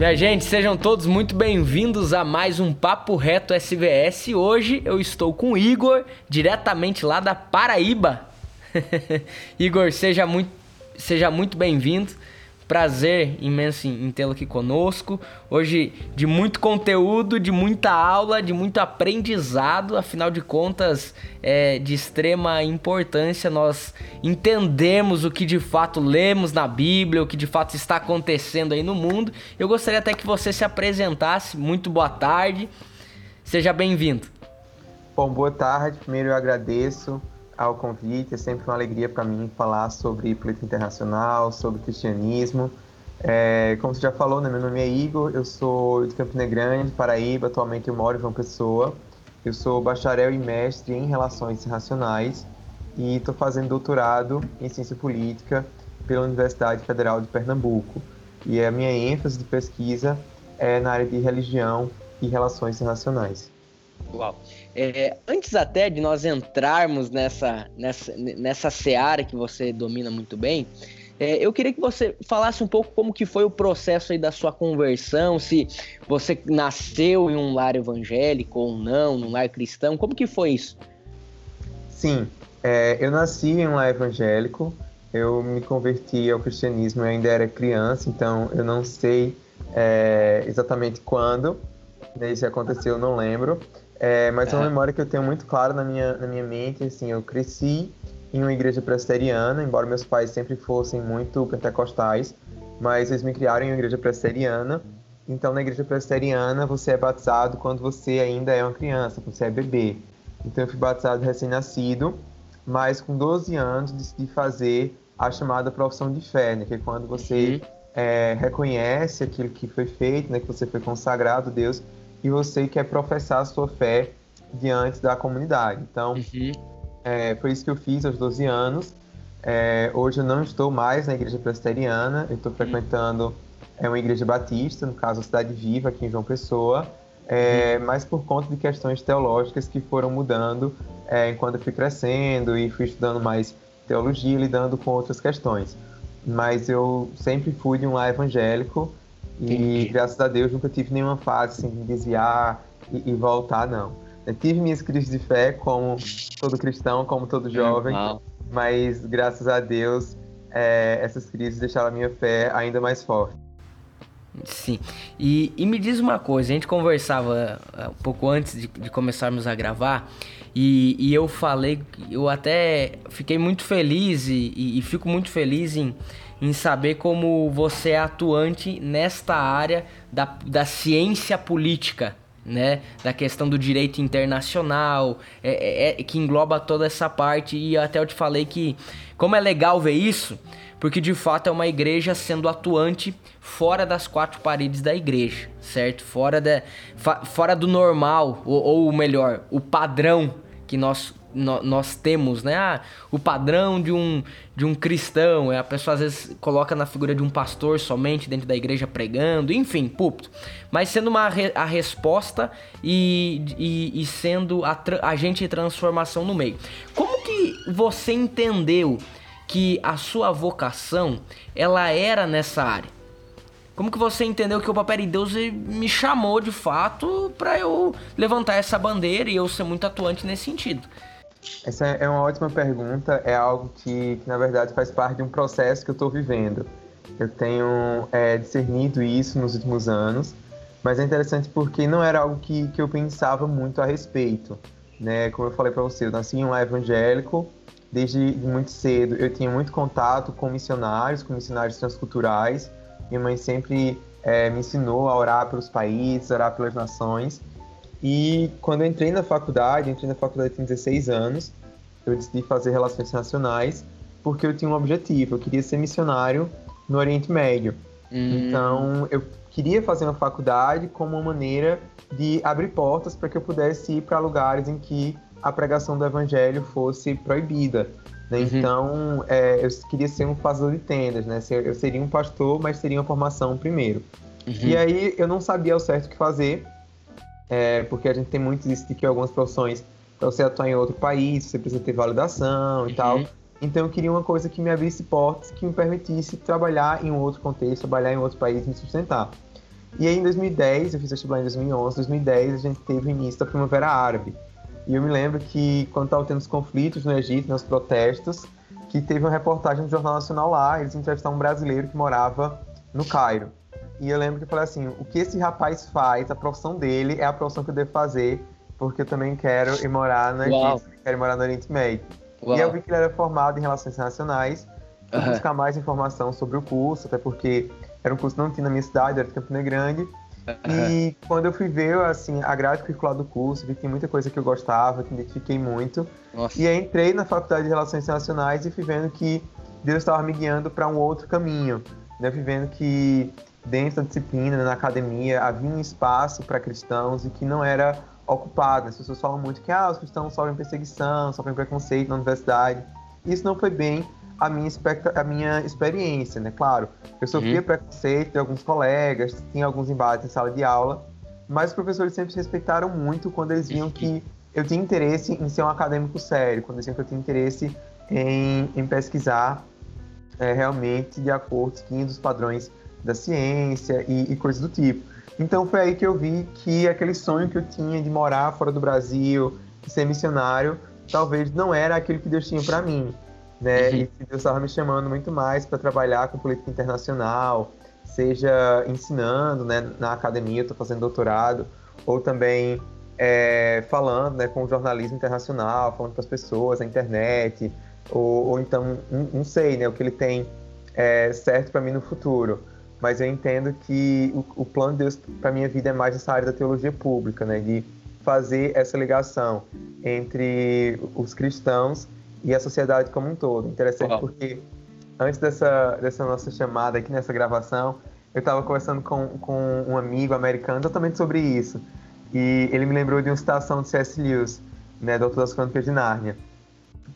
Minha gente, sejam todos muito bem-vindos a mais um Papo Reto SVS. Hoje eu estou com o Igor, diretamente lá da Paraíba. Igor, seja muito, seja muito bem-vindo. Prazer imenso em tê-lo aqui conosco. Hoje de muito conteúdo, de muita aula, de muito aprendizado. Afinal de contas, é de extrema importância nós entendemos o que de fato lemos na Bíblia, o que de fato está acontecendo aí no mundo. Eu gostaria até que você se apresentasse. Muito boa tarde. Seja bem-vindo. Bom, boa tarde. Primeiro eu agradeço ao convite. É sempre uma alegria para mim falar sobre política internacional, sobre cristianismo. É, como você já falou, né, meu nome é Igor, eu sou de Campina Grande, Paraíba, atualmente eu moro em João Pessoa. Eu sou bacharel e mestre em Relações Internacionais e estou fazendo doutorado em Ciência Política pela Universidade Federal de Pernambuco. E a minha ênfase de pesquisa é na área de religião e relações internacionais. Uau. É, antes até de nós entrarmos nessa, nessa, nessa seara que você domina muito bem, é, eu queria que você falasse um pouco como que foi o processo aí da sua conversão, se você nasceu em um lar evangélico ou não, num lar cristão, como que foi isso? Sim, é, eu nasci em um lar evangélico, eu me converti ao cristianismo, eu ainda era criança, então eu não sei é, exatamente quando, isso aconteceu, eu não lembro, é, mas é uma memória que eu tenho muito clara na minha, na minha mente, assim, eu cresci em uma igreja presbiteriana, embora meus pais sempre fossem muito pentecostais, mas eles me criaram em uma igreja presbiteriana. Então, na igreja presbiteriana, você é batizado quando você ainda é uma criança, quando você é bebê. Então, eu fui batizado recém-nascido, mas com 12 anos decidi fazer a chamada profissão de fé, né? Que é quando você uhum. é, reconhece aquilo que foi feito, né? Que você foi consagrado a Deus e você quer professar a sua fé diante da comunidade. Então, uhum. é, foi isso que eu fiz aos 12 anos. É, hoje eu não estou mais na igreja presbiteriana, eu estou uhum. frequentando é, uma igreja batista, no caso a Cidade Viva, aqui em João Pessoa, é, uhum. mas por conta de questões teológicas que foram mudando é, enquanto eu fui crescendo e fui estudando mais teologia, lidando com outras questões. Mas eu sempre fui de um lar evangélico, e graças a Deus nunca tive nenhuma fase assim, de desviar e, e voltar, não. Eu tive minhas crises de fé, como todo cristão, como todo jovem, mas graças a Deus é, essas crises deixaram a minha fé ainda mais forte. Sim. E, e, me diz uma coisa, a gente conversava uh, um pouco antes de, de começarmos a gravar e, e, eu falei, eu até fiquei muito feliz e, e fico muito feliz em em saber como você é atuante nesta área da, da ciência política, né? Da questão do direito internacional, é, é, é, que engloba toda essa parte. E até eu te falei que, como é legal ver isso, porque de fato é uma igreja sendo atuante fora das quatro paredes da igreja, certo? Fora, da, fora do normal, ou, ou melhor, o padrão que nós no, nós temos, né? Ah, o padrão de um, de um cristão. É, a pessoa às vezes coloca na figura de um pastor somente dentro da igreja pregando, enfim, púlpito. Mas sendo uma a resposta e, e, e sendo a agente de transformação no meio. Como que você entendeu que a sua vocação ela era nessa área? Como que você entendeu que o papel de Deus me chamou de fato para eu levantar essa bandeira e eu ser muito atuante nesse sentido? Essa é uma ótima pergunta, é algo que, que na verdade faz parte de um processo que eu estou vivendo. Eu tenho é, discernido isso nos últimos anos, mas é interessante porque não era algo que, que eu pensava muito a respeito. Né? Como eu falei para você, eu nasci em um evangélico, desde muito cedo eu tinha muito contato com missionários, com missionários transculturais. Minha mãe sempre é, me ensinou a orar pelos países, orar pelas nações. E quando eu entrei na faculdade, entrei na faculdade com 16 anos, eu decidi fazer relações internacionais porque eu tinha um objetivo, eu queria ser missionário no Oriente Médio. Hum. Então, eu queria fazer uma faculdade como uma maneira de abrir portas para que eu pudesse ir para lugares em que a pregação do evangelho fosse proibida. Né? Uhum. Então, é, eu queria ser um fazedor de tendas, né? Eu seria um pastor, mas teria uma formação primeiro. Uhum. E aí, eu não sabia ao certo o que fazer, é, porque a gente tem muito isso de que algumas profissões, para você atuar em outro país, você precisa ter validação e uhum. tal. Então eu queria uma coisa que me abrisse portas, que me permitisse trabalhar em um outro contexto, trabalhar em outro país, me sustentar. E aí em 2010, eu fiz vestibular em 2011, 2010 a gente teve o início da Primavera Árabe. E eu me lembro que quando estavam tendo os conflitos no Egito, nos protestos, que teve uma reportagem do Jornal Nacional lá, eles entrevistaram um brasileiro que morava no Cairo. E eu lembro que eu falei assim, o que esse rapaz faz, a profissão dele é a profissão que eu devo fazer, porque eu também quero ir morar no Egito, quero ir morar no Oriente Médio. Uau. E eu vi que ele era formado em Relações Internacionais, uhum. buscar mais informação sobre o curso, até porque era um curso que não tinha na minha cidade, era de Campina Grande. Uhum. E quando eu fui ver assim, a grade curricular do curso, vi que tinha muita coisa que eu gostava, que me identifiquei muito. Nossa. E aí entrei na Faculdade de Relações Internacionais e fui vendo que Deus estava me guiando para um outro caminho. Né? Fui vendo que dentro da disciplina, né, na academia, havia um espaço para cristãos e que não era ocupado. As pessoas falam muito que ah, os cristãos sofrem perseguição, sofrem preconceito na universidade. Isso não foi bem a minha, a minha experiência, né? Claro, eu sofria uhum. preconceito de alguns colegas, tinha alguns embates em sala de aula, mas os professores sempre se respeitaram muito quando eles viam que eu tinha interesse em ser um acadêmico sério, quando eles viam que eu tinha interesse em, em pesquisar é, realmente de acordo com os padrões da ciência e, e coisas do tipo. Então foi aí que eu vi que aquele sonho que eu tinha de morar fora do Brasil, de ser missionário, talvez não era aquilo que Deus tinha para mim né? Uhum. E que Deus estava me chamando muito mais para trabalhar com política internacional, seja ensinando, né, na academia, estou fazendo doutorado, ou também é, falando, né, com o jornalismo internacional, falando para as pessoas na internet, ou, ou então, não, não, sei, né, o que ele tem é, certo para mim no futuro. Mas eu entendo que o, o plano de Deus para minha vida é mais essa área da teologia pública, né, de fazer essa ligação entre os cristãos e a sociedade como um todo. Interessante Uau. porque antes dessa, dessa nossa chamada aqui, nessa gravação, eu estava conversando com, com um amigo americano totalmente sobre isso. E ele me lembrou de uma citação de C.S. Lewis, né, do Autor das Crônicas de Nárnia.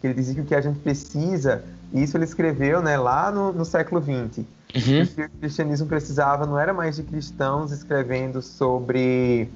Que ele dizia que o que a gente precisa, e isso ele escreveu né, lá no, no século XX, uhum. que o cristianismo precisava não era mais de cristãos escrevendo sobre.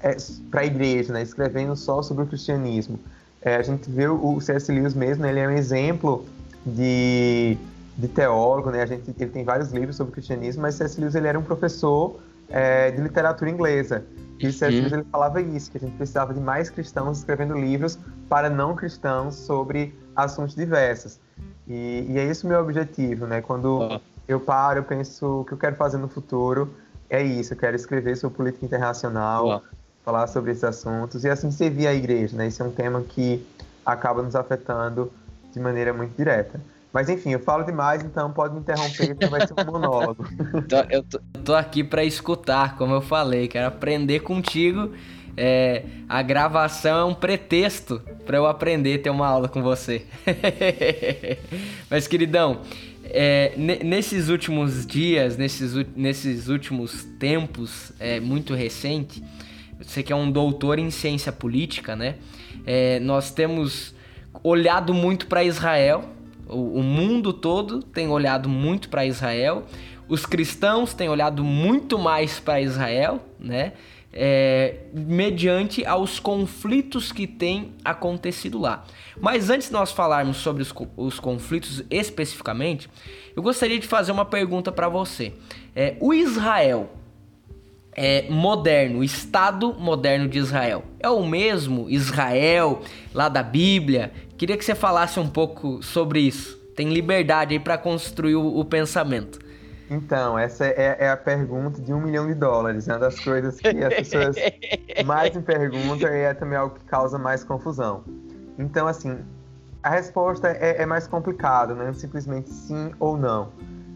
É, para a igreja, né, escrevendo só sobre o cristianismo é, a gente vê o C.S. Lewis mesmo, né, ele é um exemplo de, de teólogo, né? A gente, ele tem vários livros sobre o cristianismo, mas C.S. Lewis ele era um professor é, de literatura inglesa. E C.S. Lewis ele falava isso, que a gente precisava de mais cristãos escrevendo livros para não cristãos sobre assuntos diversos. E, e é esse o meu objetivo, né? Quando oh. Eu paro, eu penso o que eu quero fazer no futuro é isso. Eu quero escrever sobre política internacional, falar sobre esses assuntos e assim servir a igreja, né? Esse é um tema que acaba nos afetando de maneira muito direta. Mas enfim, eu falo demais, então pode me interromper, que vai ser um monólogo. eu tô, tô aqui para escutar, como eu falei, quero aprender contigo. É, a gravação é um pretexto para eu aprender a ter uma aula com você. Mas, queridão, é, nesses últimos dias, nesses, nesses últimos tempos, é, muito recente, você que é um doutor em ciência política, né? É, nós temos olhado muito para Israel, o, o, mundo todo tem olhado muito para Israel, os cristãos têm olhado muito mais para Israel, né? É, mediante aos conflitos que têm acontecido lá. Mas antes de nós falarmos sobre os, os conflitos especificamente, eu gostaria de fazer uma pergunta para você. É, o Israel é, moderno, o Estado moderno de Israel. É o mesmo Israel lá da Bíblia? Queria que você falasse um pouco sobre isso. Tem liberdade aí para construir o, o, pensamento. Então, essa é, é, a pergunta de um milhão de dólares. Uma das coisas que as pessoas mais me perguntam e é também algo que causa mais confusão. Então, assim, a resposta é, é mais complicada, não é simplesmente sim ou não.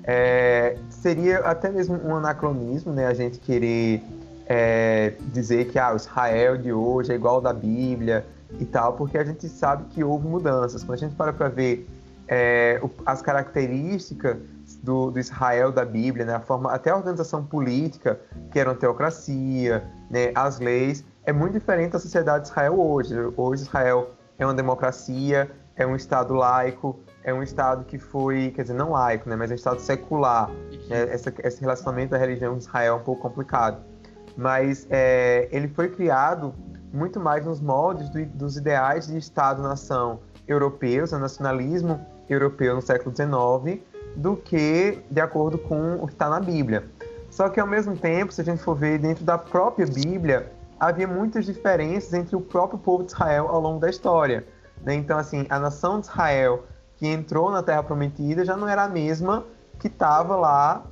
É, seria até mesmo um anacronismo, né? A gente querer é, dizer que ah, o Israel de hoje é igual ao da Bíblia e tal, porque a gente sabe que houve mudanças. Quando a gente para para ver é, as características do, do, Israel da Bíblia, né? a forma, até a organização política, que era uma teocracia, né? as leis, é muito diferente da sociedade de Israel hoje. Hoje Israel é uma democracia, é um Estado laico, é um Estado que foi, quer dizer, não laico, né, mas é um Estado secular. Né, essa, esse relacionamento da religião de Israel é um pouco complicado. Mas é, ele foi criado muito mais nos moldes do, dos ideais de Estado-nação europeus, o nacionalismo europeu no século XIX, do que de acordo com o que está na Bíblia. Só que ao mesmo tempo, se a gente for ver dentro da própria Bíblia, havia muitas diferenças entre o próprio povo de Israel ao longo da história. Né? Então, assim, a nação de Israel que entrou na Terra Prometida já não era a mesma que estava lá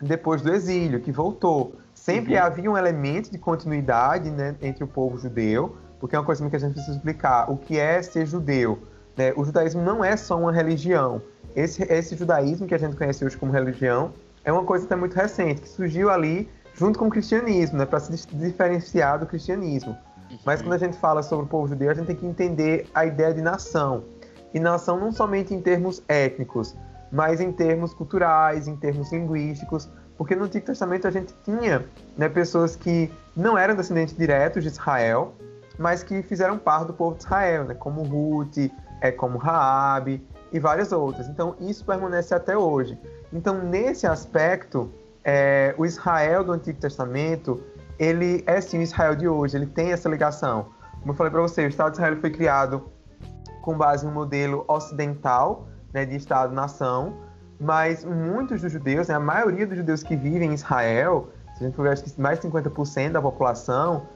depois do exílio, que voltou. Sempre uhum. havia um elemento de continuidade né, entre o povo judeu, porque é uma coisa que a gente precisa explicar. O que é ser judeu? Né? O judaísmo não é só uma religião. Esse, esse judaísmo que a gente conhece hoje como religião é uma coisa até muito recente, que surgiu ali junto com o cristianismo, né, para se diferenciar do cristianismo. Mas quando a gente fala sobre o povo judeu, a gente tem que entender a ideia de nação. E nação não somente em termos étnicos, mas em termos culturais, em termos linguísticos, porque no Antigo Testamento a gente tinha né, pessoas que não eram descendentes diretos de Israel, mas que fizeram parte do povo de Israel, né, como Ruth, é, como Raabe e várias outras. Então isso permanece até hoje. Então nesse aspecto, é, o Israel do Antigo Testamento ele é sim o Israel de hoje, ele tem essa ligação. Como eu falei para você, o Estado de Israel foi criado com base no modelo ocidental né, de Estado-nação, mas muitos dos judeus, né, a maioria dos judeus que vivem em Israel, se a gente for ver, acho que mais de 50% da população,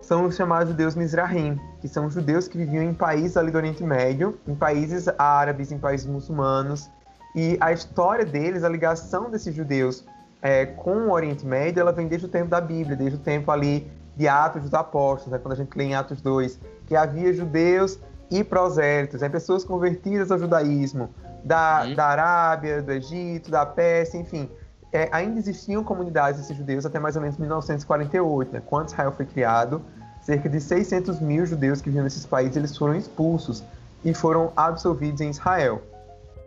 são os chamados judeus Mizrahim, que são judeus que viviam em países ali do Oriente Médio, em países árabes, em países muçulmanos, e a história deles, a ligação desses judeus é, com o Oriente Médio, ela vem desde o tempo da Bíblia, desde o tempo ali de Atos dos Apóstolos, né, quando a gente lê em Atos 2, que havia judeus e prosélitos, né, pessoas convertidas ao judaísmo, da, uhum. da Arábia, do Egito, da Pérsia, enfim. É, ainda existiam comunidades desses judeus até mais ou menos 1948, né, quando Israel foi criado. Cerca de 600 mil judeus que viviam nesses países eles foram expulsos e foram absolvidos em Israel.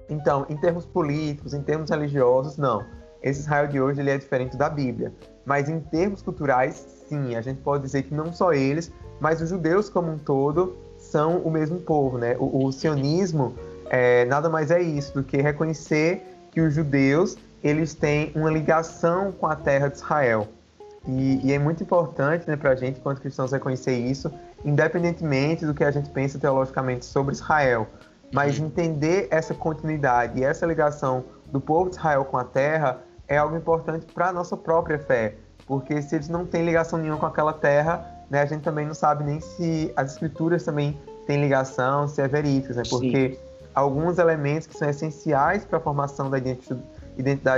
Então, em termos políticos, em termos religiosos, não esse Israel de hoje ele é diferente da Bíblia. Mas em termos culturais, sim, a gente pode dizer que não só eles, mas os judeus como um todo são o mesmo povo, né? O, o sionismo é, nada mais é isso do que reconhecer que os judeus eles têm uma ligação com a terra de Israel. E, e é muito importante né, para a gente, enquanto cristãos, reconhecer isso, independentemente do que a gente pensa teologicamente sobre Israel. Mas uhum. entender essa continuidade e essa ligação do povo de Israel com a terra é algo importante para a nossa própria fé, porque se eles não têm ligação nenhuma com aquela terra, né, a gente também não sabe nem se as escrituras também têm ligação, se é verídico, né, porque Sim. alguns elementos que são essenciais para a formação da identidade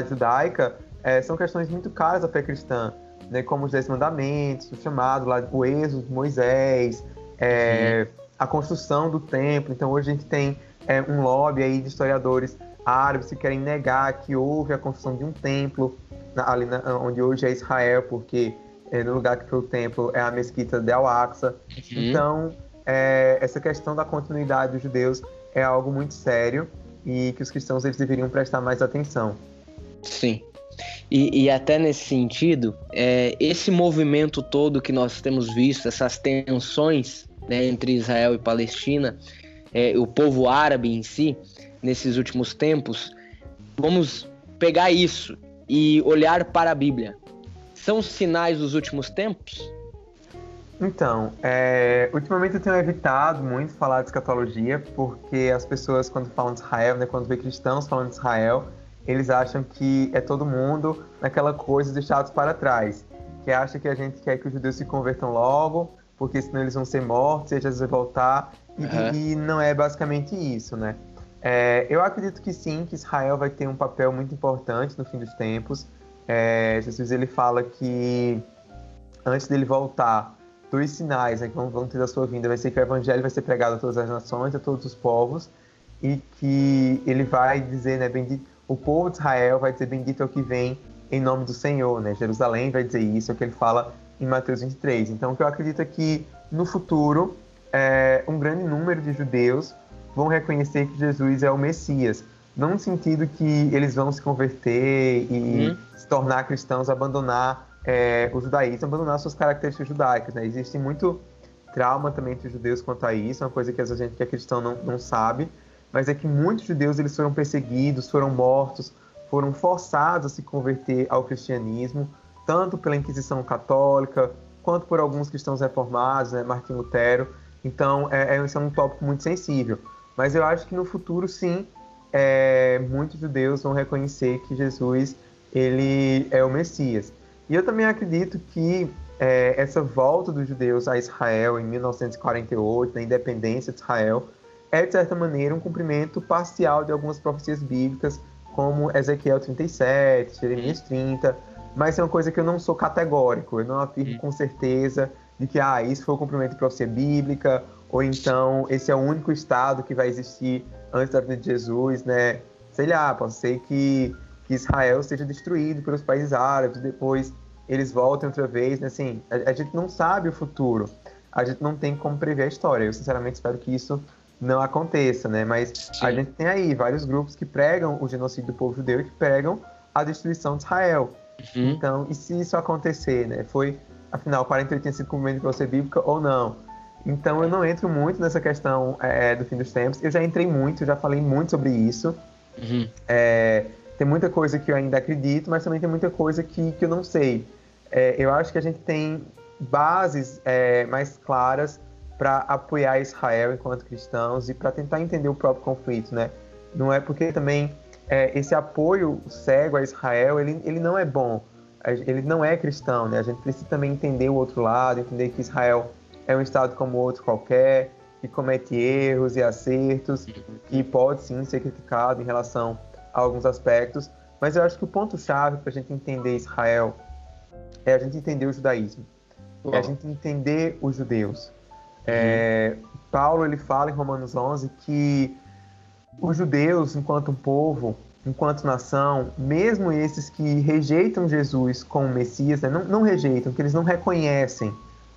judaica é, são questões muito caras à fé cristã, né, como os Dez Mandamentos, o chamado lá, o êxodo Moisés, é, a construção do templo. Então hoje a gente tem é, um lobby aí de historiadores árabes que querem negar que houve a construção de um templo ali na, onde hoje é Israel, porque é, no lugar que foi o templo é a mesquita de Al-Aqsa. Uhum. Então, é, essa questão da continuidade dos judeus é algo muito sério e que os cristãos eles deveriam prestar mais atenção. Sim. E, e até nesse sentido, é, esse movimento todo que nós temos visto, essas tensões né, entre Israel e Palestina, é, o povo árabe em si, nesses últimos tempos, vamos pegar isso e olhar para a Bíblia. São sinais dos últimos tempos? Então, é, ultimamente eu tenho evitado muito falar de escatologia, porque as pessoas, quando falam de Israel, né, quando vê cristãos falando de Israel, eles acham que é todo mundo naquela coisa deixados para trás, que acha que a gente quer que os judeus se convertam logo, porque senão eles vão ser mortos e Jesus vai voltar, e, uhum. e não é basicamente isso, né? É, eu acredito que sim, que Israel vai ter um papel muito importante no fim dos tempos. É, Jesus ele fala que antes dele voltar, dois sinais né, que vão, vão ter da sua vinda vai ser que o evangelho vai ser pregado a todas as nações, a todos os povos, e que ele vai dizer, né, bendito, o povo de Israel vai dizer bendito é o que vem em nome do Senhor, né? Jerusalém vai dizer isso, é o que ele fala em Mateus 23. Então, o que eu acredito é que no futuro, é, um grande número de judeus vão reconhecer que Jesus é o Messias. Não no sentido que eles vão se converter e uhum. se tornar cristãos, abandonar é, o judaísmo, abandonar suas características judaicas. Né? Existe muito trauma também entre os judeus quanto a isso, é uma coisa que a gente que é cristão não, não sabe, mas é que muitos judeus eles foram perseguidos, foram mortos, foram forçados a se converter ao cristianismo, tanto pela Inquisição Católica, quanto por alguns cristãos reformados, né, Martim Lutero. Então, é, é, esse é um tópico muito sensível. Mas eu acho que no futuro, sim, é, muitos judeus vão reconhecer que Jesus ele é o Messias. E eu também acredito que é, essa volta dos judeus a Israel em 1948, na independência de Israel, é de certa maneira um cumprimento parcial de algumas profecias bíblicas, como Ezequiel 37, Jeremias 30, mas é uma coisa que eu não sou categórico, eu não afirmo com certeza de que ah, isso foi o cumprimento de profecia bíblica, ou então esse é o único estado que vai existir antes da vida de Jesus, né? Sei lá, pode ser que, que Israel seja destruído pelos países árabes, depois eles voltem outra vez, né? Assim, a, a gente não sabe o futuro, a gente não tem como prever a história. Eu sinceramente espero que isso não aconteça, né? Mas Sim. a gente tem aí vários grupos que pregam o genocídio do povo judeu e que pregam a destruição de Israel. Uhum. Então, e se isso acontecer, né? Foi, afinal, 48 tinha sido cumprimento de profecia bíblica ou não? Então, eu não entro muito nessa questão é, do fim dos tempos. Eu já entrei muito, já falei muito sobre isso. Uhum. É, tem muita coisa que eu ainda acredito, mas também tem muita coisa que, que eu não sei. É, eu acho que a gente tem bases é, mais claras para apoiar Israel enquanto cristãos e para tentar entender o próprio conflito, né? Não é porque também é, esse apoio cego a Israel, ele, ele não é bom, ele não é cristão, né? A gente precisa também entender o outro lado, entender que Israel é um estado como outro qualquer, que comete erros e acertos, que pode sim ser criticado em relação a alguns aspectos, mas eu acho que o ponto-chave para a gente entender Israel é a gente entender o judaísmo, é a gente entender os judeus. É, Paulo ele fala em Romanos 11 que os judeus, enquanto um povo, enquanto nação, mesmo esses que rejeitam Jesus como Messias, né, não, não, rejeitam, que eles não reconhecem,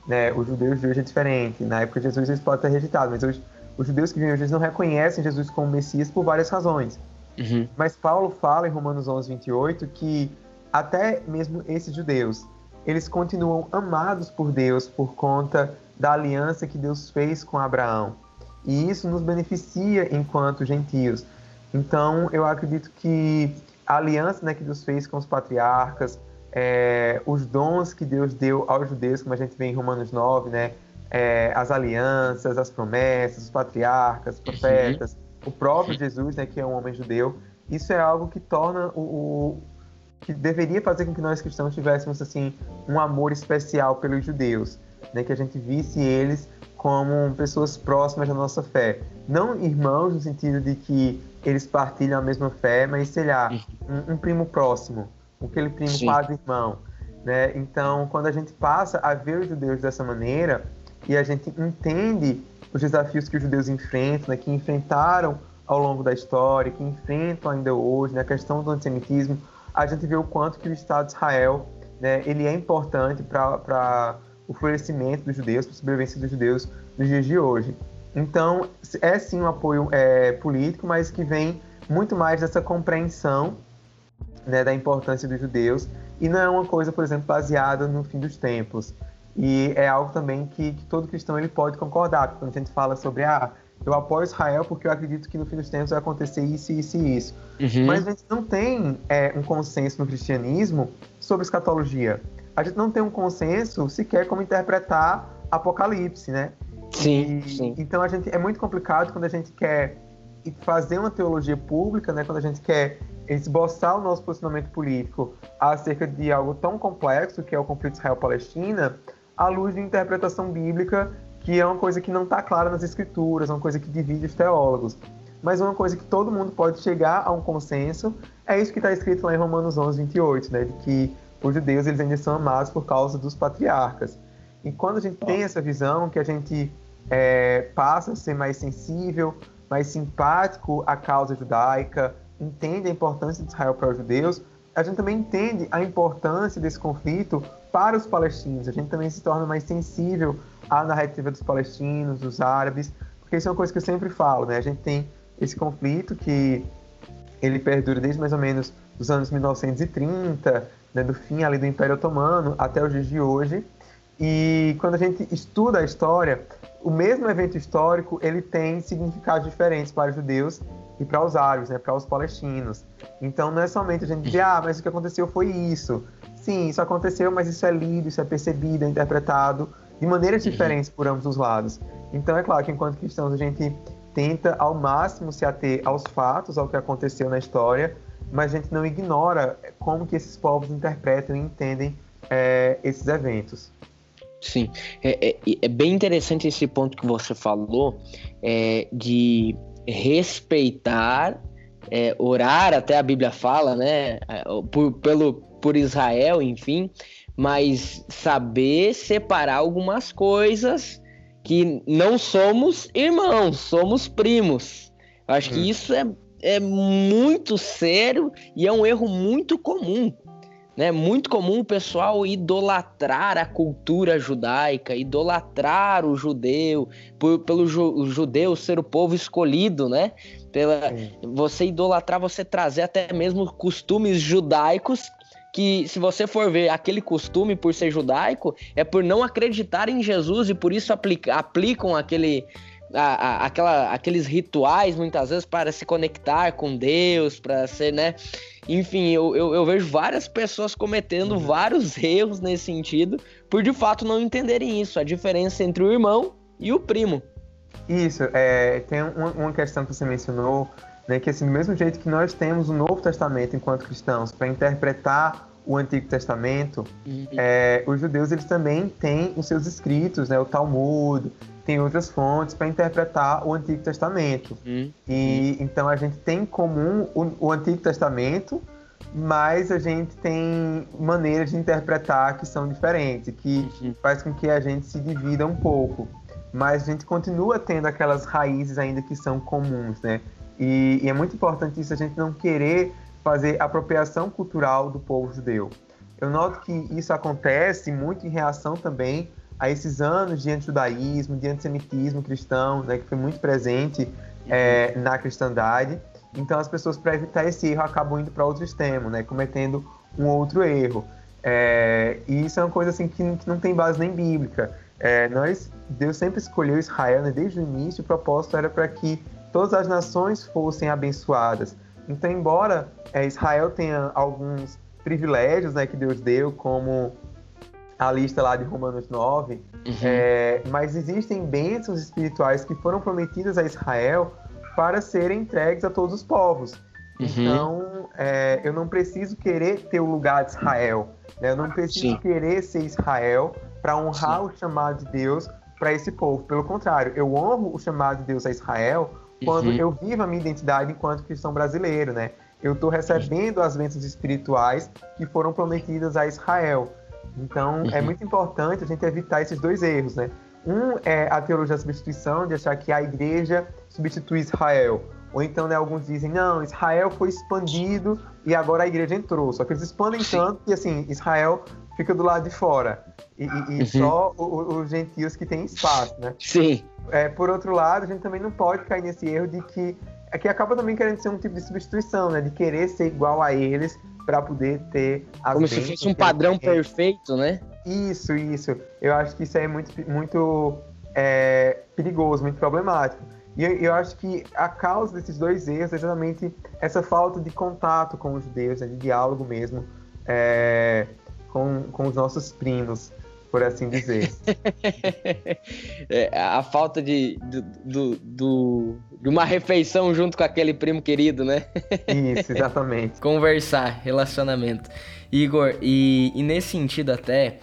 né, os judeus de hoje é diferente. Na época de Jesus eles podem ter rejeitado, mas hoje os judeus que vivem hoje não reconhecem Jesus como Messias por várias razões. Uhum. Mas Paulo fala em Romanos 11, 28 que até mesmo esses judeus, eles continuam amados por Deus por conta da aliança que Deus fez com Abraão. E isso nos beneficia enquanto gentios. Então, eu acredito que a aliança né, que Deus fez com os patriarcas, é, os dons que Deus deu aos judeus, como a gente vê em Romanos 9, né, é, as alianças, as promessas, os patriarcas, os profetas, o próprio Jesus, né, que é um homem judeu, isso é algo que torna o, o, que deveria fazer com que nós cristãos tivéssemos assim um amor especial pelos judeus, né, que a gente visse eles como pessoas próximas da nossa fé. Não irmãos no sentido de que eles partilham a mesma fé, mas, sei lá, um, um primo próximo, aquele primo Sim. quase irmão. Né? Então, quando a gente passa a ver os judeus dessa maneira e a gente entende os desafios que os judeus enfrentam, né, que enfrentaram ao longo da história, que enfrentam ainda hoje, né, a questão do antissemitismo, a gente vê o quanto que o Estado de Israel né, ele é importante para o florescimento dos judeus, a sobrevivência dos judeus nos dias de hoje. Então, é sim um apoio é, político, mas que vem muito mais dessa compreensão né, da importância dos judeus e não é uma coisa, por exemplo, baseada no fim dos tempos. E é algo também que, que todo cristão ele pode concordar, porque quando a gente fala sobre ah, eu apoio Israel porque eu acredito que no fim dos tempos vai acontecer isso, isso e isso. Uhum. Mas a gente não tem é, um consenso no cristianismo sobre escatologia a gente não tem um consenso sequer como interpretar Apocalipse, né? Sim, e, sim. Então a gente é muito complicado quando a gente quer fazer uma teologia pública, né? Quando a gente quer esboçar o nosso posicionamento político acerca de algo tão complexo que é o conflito Israel-Palestina, à luz de interpretação bíblica, que é uma coisa que não está clara nas escrituras, é uma coisa que divide os teólogos. Mas uma coisa que todo mundo pode chegar a um consenso é isso que está escrito lá em Romanos 11, 28, né? De que os judeus eles ainda são amados por causa dos patriarcas. E quando a gente tem essa visão, que a gente é, passa a ser mais sensível, mais simpático à causa judaica, entende a importância de Israel para os judeus, a gente também entende a importância desse conflito para os palestinos. A gente também se torna mais sensível à narrativa dos palestinos, dos árabes, porque isso é uma coisa que eu sempre falo, né? A gente tem esse conflito que ele perdura desde mais ou menos os anos 1930, né, do fim ali do Império Otomano até os dias de hoje. E quando a gente estuda a história, o mesmo evento histórico ele tem significados diferentes para os judeus e para os árabes, né, para os palestinos. Então não é somente a gente dizer, ah, mas o que aconteceu foi isso. Sim, isso aconteceu, mas isso é lido, isso é percebido, é interpretado de maneiras uhum. diferentes por ambos os lados. Então é claro que enquanto cristãos a gente tenta ao máximo se ater aos fatos, ao que aconteceu na história, mas a gente não ignora como que esses povos interpretam e entendem é, esses eventos. Sim, é, é, é, bem interessante esse ponto que você falou é, de respeitar, é, orar, até a Bíblia fala, né, por, pelo, por Israel, enfim, mas saber separar algumas coisas que não somos irmãos, somos primos. Eu acho hum. que isso é, é muito sério e é um erro muito comum. Né? Muito comum o pessoal idolatrar a cultura judaica, idolatrar o judeu, por, pelo ju, judeu ser o povo escolhido, né? Pela, você idolatrar, você trazer até mesmo costumes judaicos que se você for ver aquele costume por ser judaico, é por não acreditar em Jesus e por isso aplica, aplicam aquele, a, a, aquela, aqueles rituais muitas vezes para se conectar com Deus, para ser, né? Enfim, eu, eu, eu, vejo várias pessoas cometendo uhum. vários erros nesse sentido, por de fato não entenderem isso, a diferença entre o irmão e o primo. Isso, é, tem uma, uma questão que você mencionou né, que assim, do mesmo jeito que nós temos o Novo Testamento enquanto cristãos para interpretar o Antigo Testamento, uhum. é, os judeus eles também têm os seus escritos, né, o Talmud, tem outras fontes para interpretar o Antigo Testamento. Uhum. E então a gente tem em comum o, o, Antigo Testamento, mas a gente tem maneiras de interpretar que são diferentes, que uhum. faz com que a gente se divida um pouco. Mas a gente continua tendo aquelas raízes ainda que são comuns, né? E, e, é muito importante isso, a gente não querer fazer apropriação cultural do povo judeu. Eu noto que isso acontece muito em reação também a esses anos de antijudaísmo, de antissemitismo cristão, né, que foi muito presente é, na cristandade. Então as pessoas, para evitar esse erro, acabam indo para outro extremo, né, cometendo um outro erro. É, e isso é uma coisa assim que, que não tem base nem bíblica. É, nós, Deus sempre escolheu Israel, né, desde o início, o propósito era para que todas as nações fossem abençoadas. Então, embora é, Israel tenha alguns privilégios né, que Deus deu, como a lista lá de Romanos 9, uhum. é, mas existem bênçãos espirituais que foram prometidas a Israel para serem entregues a todos os povos. Uhum. Então, é, eu não preciso querer ter o lugar de Israel. Né? Eu não preciso Sim. querer ser Israel para honrar Sim. o chamado de Deus para esse povo. Pelo contrário, eu honro o chamado de Deus a Israel quando uhum. eu vivo a minha identidade enquanto cristão brasileiro, né? Eu estou recebendo as bênçãos espirituais que foram prometidas a Israel. Então, é uhum. é muito importante a gente evitar esses dois erros, né? Um é a teologia da substituição, de achar que a igreja substitui Israel. Ou então, né, alguns dizem, não, Israel foi expandido e agora a igreja entrou. Só que eles expandem Sim. tanto que, assim, Israel fica do lado de fora. E, e, e uhum. só os gentios que têm espaço, né? Sim. É, por outro lado, a gente também não pode cair nesse erro de que é que acaba também querendo ser um tipo de substituição, né? De querer ser igual a eles para poder ter as Como se fosse um padrão perfeito, né? Isso, isso. Eu acho que isso é muito, muito é, perigoso, muito problemático. E eu, eu, acho que a causa desses dois erros é exatamente essa falta de contato com os judeus, né? de diálogo mesmo é, com, com os nossos primos por assim dizer. é, a falta de, do, do, do, de uma refeição junto com aquele primo querido, né? Isso, exatamente. Conversar, relacionamento. Igor, e, e nesse sentido até,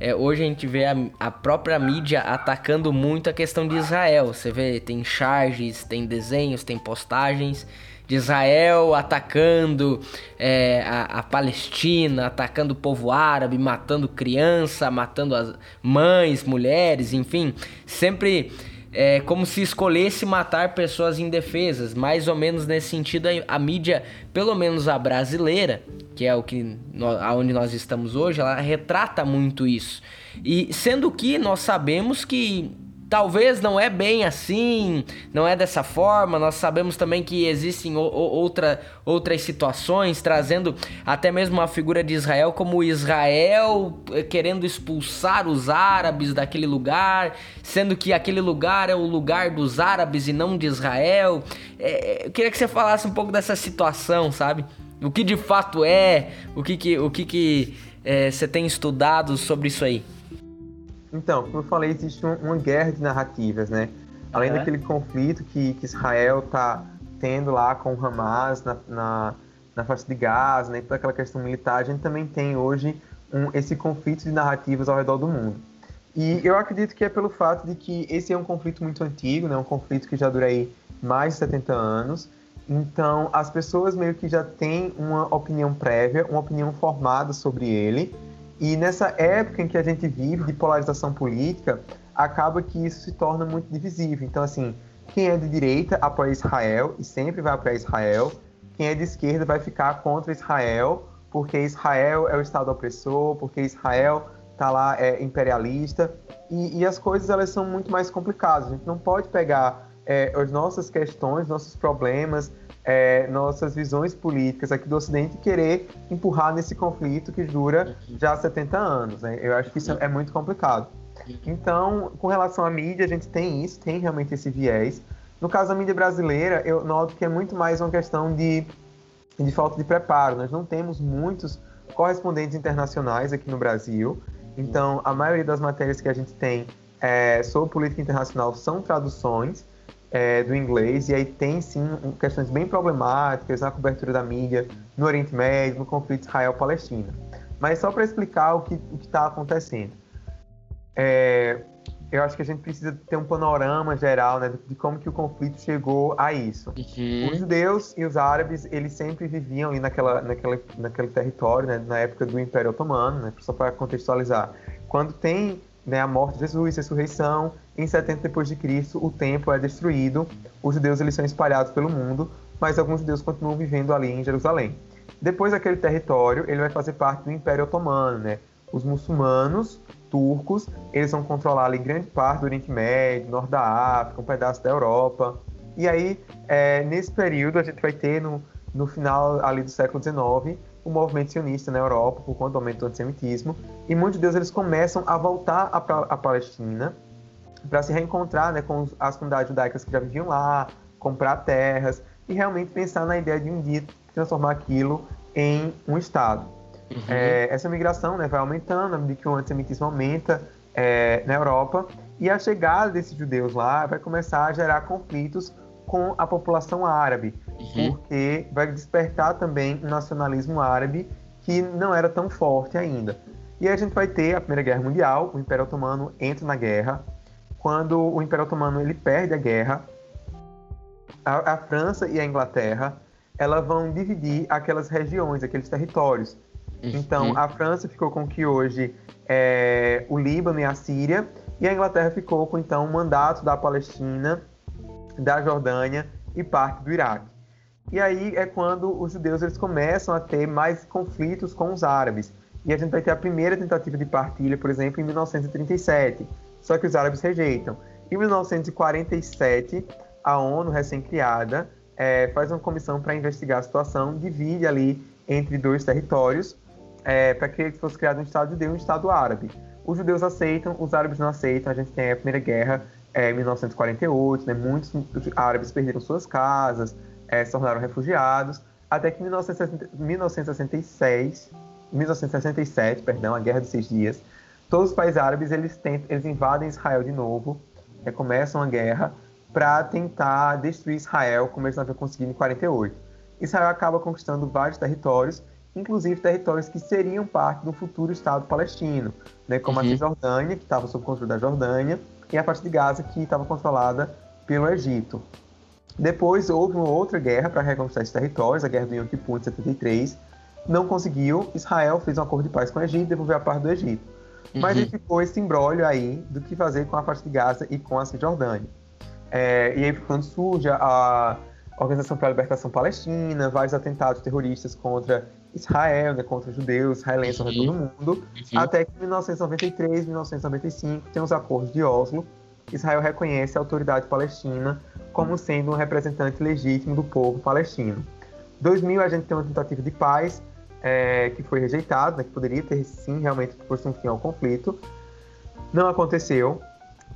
é, hoje a gente vê a, a, própria mídia atacando muito a questão de Israel. Você vê, tem charges, tem desenhos, tem postagens de Israel atacando é, a, a, Palestina, atacando o povo árabe, matando criança, matando as mães, mulheres, enfim, sempre é como se escolhesse matar pessoas indefesas, mais ou menos nesse sentido a, mídia, pelo menos a brasileira, que é o que aonde nós estamos hoje, ela retrata muito isso. E sendo que nós sabemos que Talvez não é bem assim, não é dessa forma. Nós sabemos também que existem outra, outras situações, trazendo até mesmo a figura de Israel como Israel eh, querendo expulsar os árabes daquele lugar, sendo que aquele lugar é o lugar dos árabes e não de Israel. É, eu queria que você falasse um pouco dessa situação, sabe? O que de fato é, o que, que, o que, que é, você tem estudado sobre isso aí. Então, como eu falei, existe um, uma guerra de narrativas, né? Além daquele conflito que, que Israel está tendo lá com o Hamas na, na, na faixa de Gaza, né, toda aquela questão militar, a gente também tem hoje um, esse conflito de narrativas ao redor do mundo. E eu acredito que é pelo fato de que esse é um conflito muito antigo, né, um conflito que já dura aí mais de 70 anos, então as pessoas meio que já têm uma opinião prévia, uma opinião formada sobre ele, e nessa época em que a gente vive de polarização política, acaba que isso se torna muito divisível. Então, assim, quem é de direita apoia Israel e sempre vai apoiar Israel, quem é de esquerda vai ficar contra Israel, porque Israel é o Estado opressor, porque Israel está lá é imperialista, e, e, as coisas elas são muito mais complicadas. A gente não pode pegar é, as nossas questões, nossos problemas, é, nossas visões políticas aqui do Ocidente querer empurrar nesse conflito que dura já 70 anos. Né? Eu acho que isso é muito complicado. Então, com relação à mídia, a gente tem isso, tem realmente esse viés. No caso da mídia brasileira, eu noto que é muito mais uma questão de, de falta de preparo. Nós não temos muitos correspondentes internacionais aqui no Brasil. Então, a maioria das matérias que a gente tem é, sobre política internacional são traduções é, do inglês, e aí tem sim questões bem problemáticas na cobertura da mídia no Oriente Médio, no conflito Israel-Palestina. Mas só para explicar o que está acontecendo. É, eu acho que a gente precisa ter um panorama geral né, de como que o conflito chegou a isso. Uhum. Os judeus e os árabes, eles sempre viviam ali naquela, naquela, naquele território, né, na época do Império Otomano, né, só para contextualizar. Quando tem né, a morte de Jesus, a ressurreição, em 70 depois de Cristo, o templo é destruído, os judeus eles são espalhados pelo mundo, mas alguns judeus continuam vivendo ali em Jerusalém. Depois aquele território, ele vai fazer parte do Império Otomano, né? Os muçulmanos turcos, eles vão controlar ali grande parte do Oriente Médio, Norte da África, um pedaço da Europa. E aí, é, nesse período, a gente vai ter no, no final ali do século XIX o movimento sionista na Europa por conta do aumento do antissemitismo e muitos judeus eles começam a voltar à Palestina para se reencontrar né, com as comunidades judaicas que já viviam lá, comprar terras e realmente pensar na ideia de um dia transformar aquilo em um Estado. Uhum. É, essa migração né, vai aumentando à medida que o antissemitismo aumenta é, na Europa e a chegada desses judeus lá vai começar a gerar conflitos com a população árabe, uhum. porque vai despertar também um nacionalismo árabe que não era tão forte ainda. E aí a gente vai ter a Primeira Guerra Mundial, o Império Otomano entra na guerra. Quando o Império Otomano ele perde a guerra, a, a França e a Inglaterra elas vão dividir aquelas regiões, aqueles territórios. Então, uhum. a França ficou com o que hoje é o Líbano e a Síria, e a Inglaterra ficou com então o mandato da Palestina, da Jordânia e parte do Iraque. E aí é quando os judeus eles começam a ter mais conflitos com os árabes. E a gente vai ter a primeira tentativa de partilha, por exemplo, em 1937. Só que os árabes rejeitam. Em 1947, a ONU, recém-criada, é, faz uma comissão para investigar a situação, divide ali entre dois territórios, é, para que fosse criado um Estado judeu e um Estado árabe. Os judeus aceitam, os árabes não aceitam. A gente tem a Primeira Guerra é, em 1948, né? muitos árabes perderam suas casas, é, se tornaram refugiados, até que em 1966, 1967, perdão, a Guerra de Seis Dias, todos os países árabes eles, tentam, eles invadem Israel de novo, é, começam a guerra para tentar destruir Israel, como eles não haviam conseguido em 48. Israel acaba conquistando vários territórios inclusive territórios que seriam parte do futuro Estado palestino, né, como uhum. a Cisjordânia, que estava sob controle da Jordânia, e a parte de Gaza, que estava controlada pelo Egito. Depois houve uma outra guerra para reconquistar esses territórios, a Guerra do Yom Kippur de 73. Não conseguiu, Israel fez um acordo de paz com o Egito e devolveu a parte do Egito. Uhum. Mas aí ficou esse embrólio aí do que fazer com a parte de Gaza e com a Cisjordânia. É, e aí quando surge a Organização para a Libertação Palestina, vários atentados terroristas contra Israel, né, contra judeus, israelenses ao redor do mundo, uhum. até que em 1993, 1995, tem os acordos de Oslo, Israel reconhece a autoridade palestina como sendo um representante legítimo do povo palestino. 2000 a gente tem uma tentativa de paz é, que foi rejeitada, né, que poderia ter sim realmente posto um fim ao conflito, não aconteceu.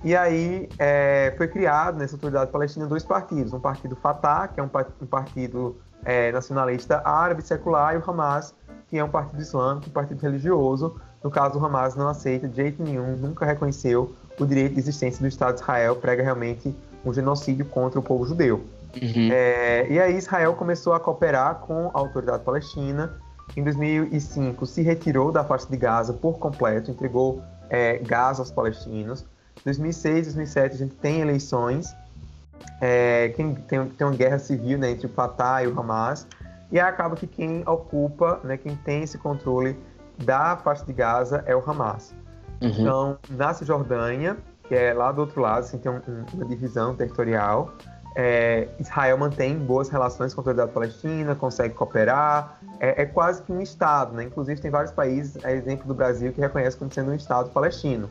E aí é, foi criado nessa autoridade palestina dois partidos, um partido Fatah, que é um, um partido é, nacionalista árabe secular, e o Hamas, que é um partido islâmico, um partido religioso. No caso, o Hamas não aceita de jeito nenhum, nunca reconheceu o direito de existência do Estado de Israel, prega realmente um genocídio contra o povo judeu. Uhum. É, e aí Israel começou a cooperar com a autoridade palestina. Em 2005 se retirou da faixa de Gaza por completo, entregou é, Gaza aos palestinos. 2006, 2007 a gente tem eleições, é, tem, tem, tem uma guerra civil né, entre o Fatah e o Hamas, e aí acaba que quem ocupa, né, quem tem esse controle da faixa de Gaza é o Hamas. Uhum. Então, na Cisjordânia, que é lá do outro lado, assim, tem um, uma divisão territorial, é, Israel mantém boas relações com a autoridade palestina, consegue cooperar, é, é, quase que um Estado, né? Inclusive tem vários países, a exemplo do Brasil, que reconhece como sendo um Estado palestino.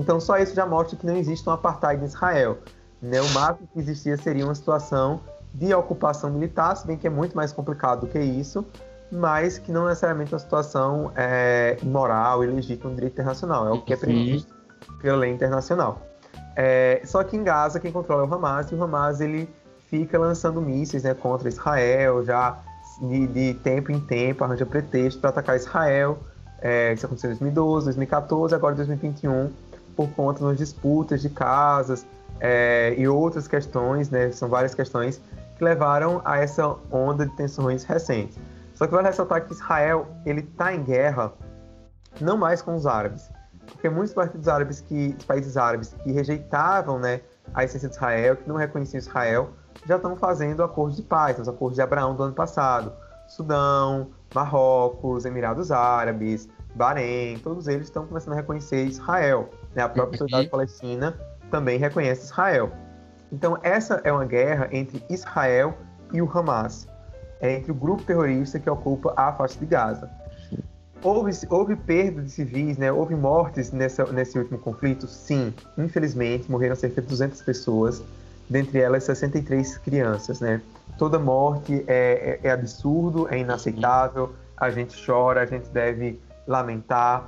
Então só isso já mostra que não existe um apartheid em Israel. Né? O máximo que existia seria uma situação de ocupação militar, se bem que é muito mais complicado do que isso, mas que não necessariamente é uma situação é, imoral e legítima no direito internacional, é o que é previsto pela lei internacional. É, só que em Gaza quem controla é o Hamas, e o Hamas ele fica lançando mísseis né, contra Israel, já de, de tempo em tempo arranja pretexto para atacar Israel. É, isso aconteceu em 2012, 2014, agora 2021, por conta das disputas de casas é, e outras questões, né, são várias questões que levaram a essa onda de tensões recentes. Só que vale ressaltar que Israel ele está em guerra não mais com os árabes, porque muitos partidos árabes que, países árabes que rejeitavam né, a essência de Israel, que não reconheciam Israel, já estão fazendo acordos de paz, os acordos de Abraão do ano passado. Sudão, Marrocos, Emirados Árabes, Bahrein, todos eles estão começando a reconhecer Israel. Né? A própria sociedade palestina também reconhece Israel. Então, essa é uma guerra entre Israel e o Hamas, é entre o grupo terrorista que ocupa a faixa de Gaza. Houve, houve perda de civis, né? houve mortes nessa, nesse último conflito? Sim, infelizmente, morreram cerca de 200 pessoas, dentre elas 63 crianças. Né? Toda morte é, é, é absurdo, é inaceitável, a gente chora, a gente deve lamentar,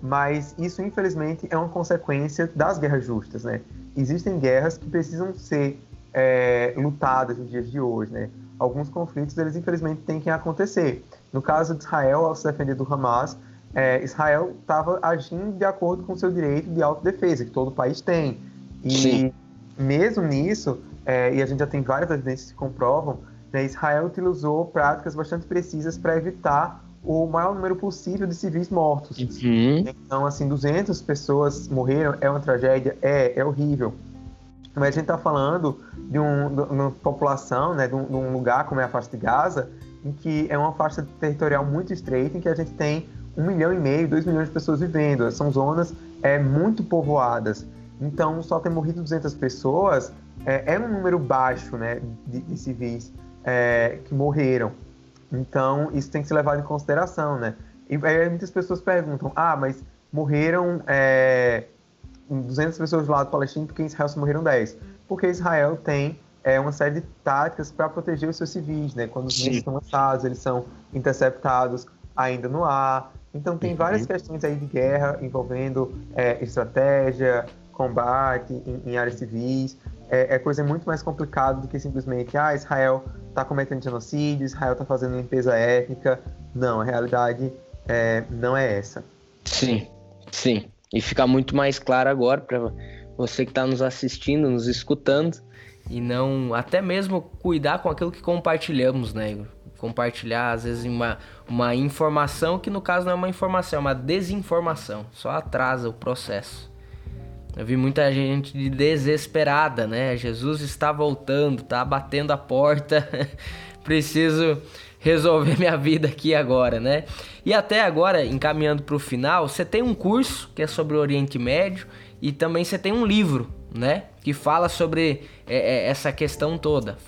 mas isso, infelizmente, é uma consequência das guerras justas. Né? Existem guerras que precisam ser é, lutadas nos dias de hoje. Né? Alguns conflitos, eles infelizmente têm que acontecer. No caso de Israel, ao se defender do Hamas, é, Israel estava agindo de acordo com seu direito de autodefesa, que todo país tem. E Sim. Mesmo nisso, é, e a gente já tem várias evidências que comprovam, né, Israel utilizou práticas bastante precisas para evitar o maior número possível de civis mortos. Uhum. Então, assim, 200 pessoas morreram, é uma tragédia, é, é horrível. Mas a gente está falando de, um, de, uma população, né, de um, de um lugar como é a faixa de Gaza, em que é uma faixa territorial muito estreita, em que a gente tem um milhão e meio, dois milhões de pessoas vivendo. São zonas é, muito povoadas. Então, só ter morrido 200 pessoas é, é um número baixo né, de, de civis é, que morreram. Então, isso tem que ser levado em consideração, né? E aí muitas pessoas perguntam, ah, mas morreram é, 200 pessoas do lado palestino porque em Israel só morreram 10. Porque Israel tem é, uma série de táticas para proteger os seus civis, né? Quando os civis estão lançados, eles são interceptados ainda no ar. Então tem uhum. várias questões aí de guerra envolvendo é, estratégia, combate em, em áreas civis. É, é, coisa muito mais complicada do que simplesmente, ah, Israel está cometendo genocídio, Israel está fazendo limpeza étnica. Não, a realidade é, não é essa. Sim, sim. E fica muito mais claro agora para você que está nos assistindo, nos escutando, e não até mesmo cuidar com aquilo que compartilhamos, né? Compartilhar às vezes uma, uma informação que no caso não é uma informação, é uma desinformação, só atrasa o processo. Eu vi muita gente desesperada, né? Jesus está voltando, tá batendo a porta, preciso resolver minha vida aqui agora, né? E até agora, encaminhando para o final, você tem um curso que é sobre o Oriente Médio e também você tem um livro, né? Que fala sobre é, é, essa questão toda.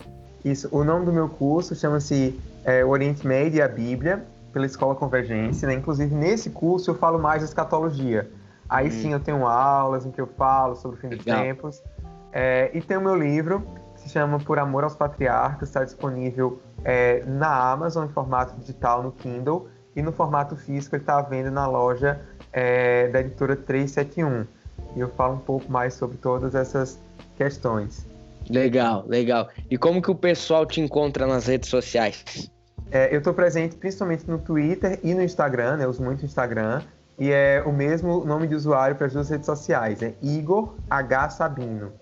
Isso. O nome do meu curso chama-se é, Oriente Médio e a Bíblia, pela Escola Convergência. Né? Inclusive, nesse curso eu falo mais de escatologia. Aí hum. sim eu tenho aulas em que eu falo sobre o fim dos tempos. É, e tem o meu livro, que se chama Por Amor aos Patriarcas, está disponível é, na Amazon em formato digital no Kindle e no formato físico ele está à venda na loja é, da editora 371. E eu falo um pouco mais sobre todas essas questões. Legal, legal. E como que o pessoal te encontra nas redes sociais? É, eu estou presente principalmente no Twitter e no Instagram, né? Eu uso muito o Instagram. E é o mesmo nome de usuário para as duas redes sociais, é Igor H. Sabino.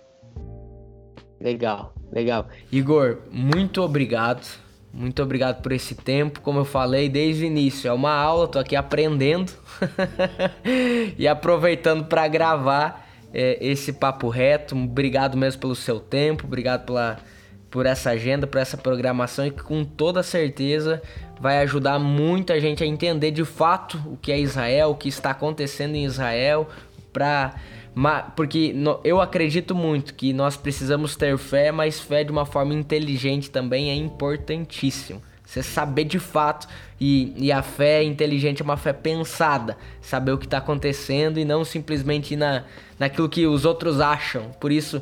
Legal. Legal. Igor, muito obrigado. Muito obrigado por esse tempo. Como eu falei desde o início, é uma aula, tô aqui aprendendo e aproveitando para gravar é, esse papo reto. Obrigado mesmo pelo seu tempo, obrigado pela, por essa agenda, por essa programação e que com toda certeza vai ajudar muita gente a entender de fato o que é Israel, o que está acontecendo em Israel, para porque eu acredito muito que nós precisamos ter fé, mas fé de uma forma inteligente também é importantíssimo. Você saber de fato, e, e a fé inteligente é uma fé pensada, saber o que está acontecendo e não simplesmente na, naquilo que os outros acham. Por isso,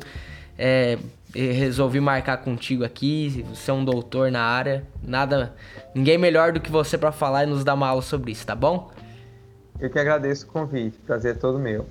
é, resolvi marcar contigo aqui. Você é um doutor na área, nada, ninguém melhor do que você para falar e nos dar uma aula sobre isso, tá bom? Eu que agradeço o convite, prazer é todo meu.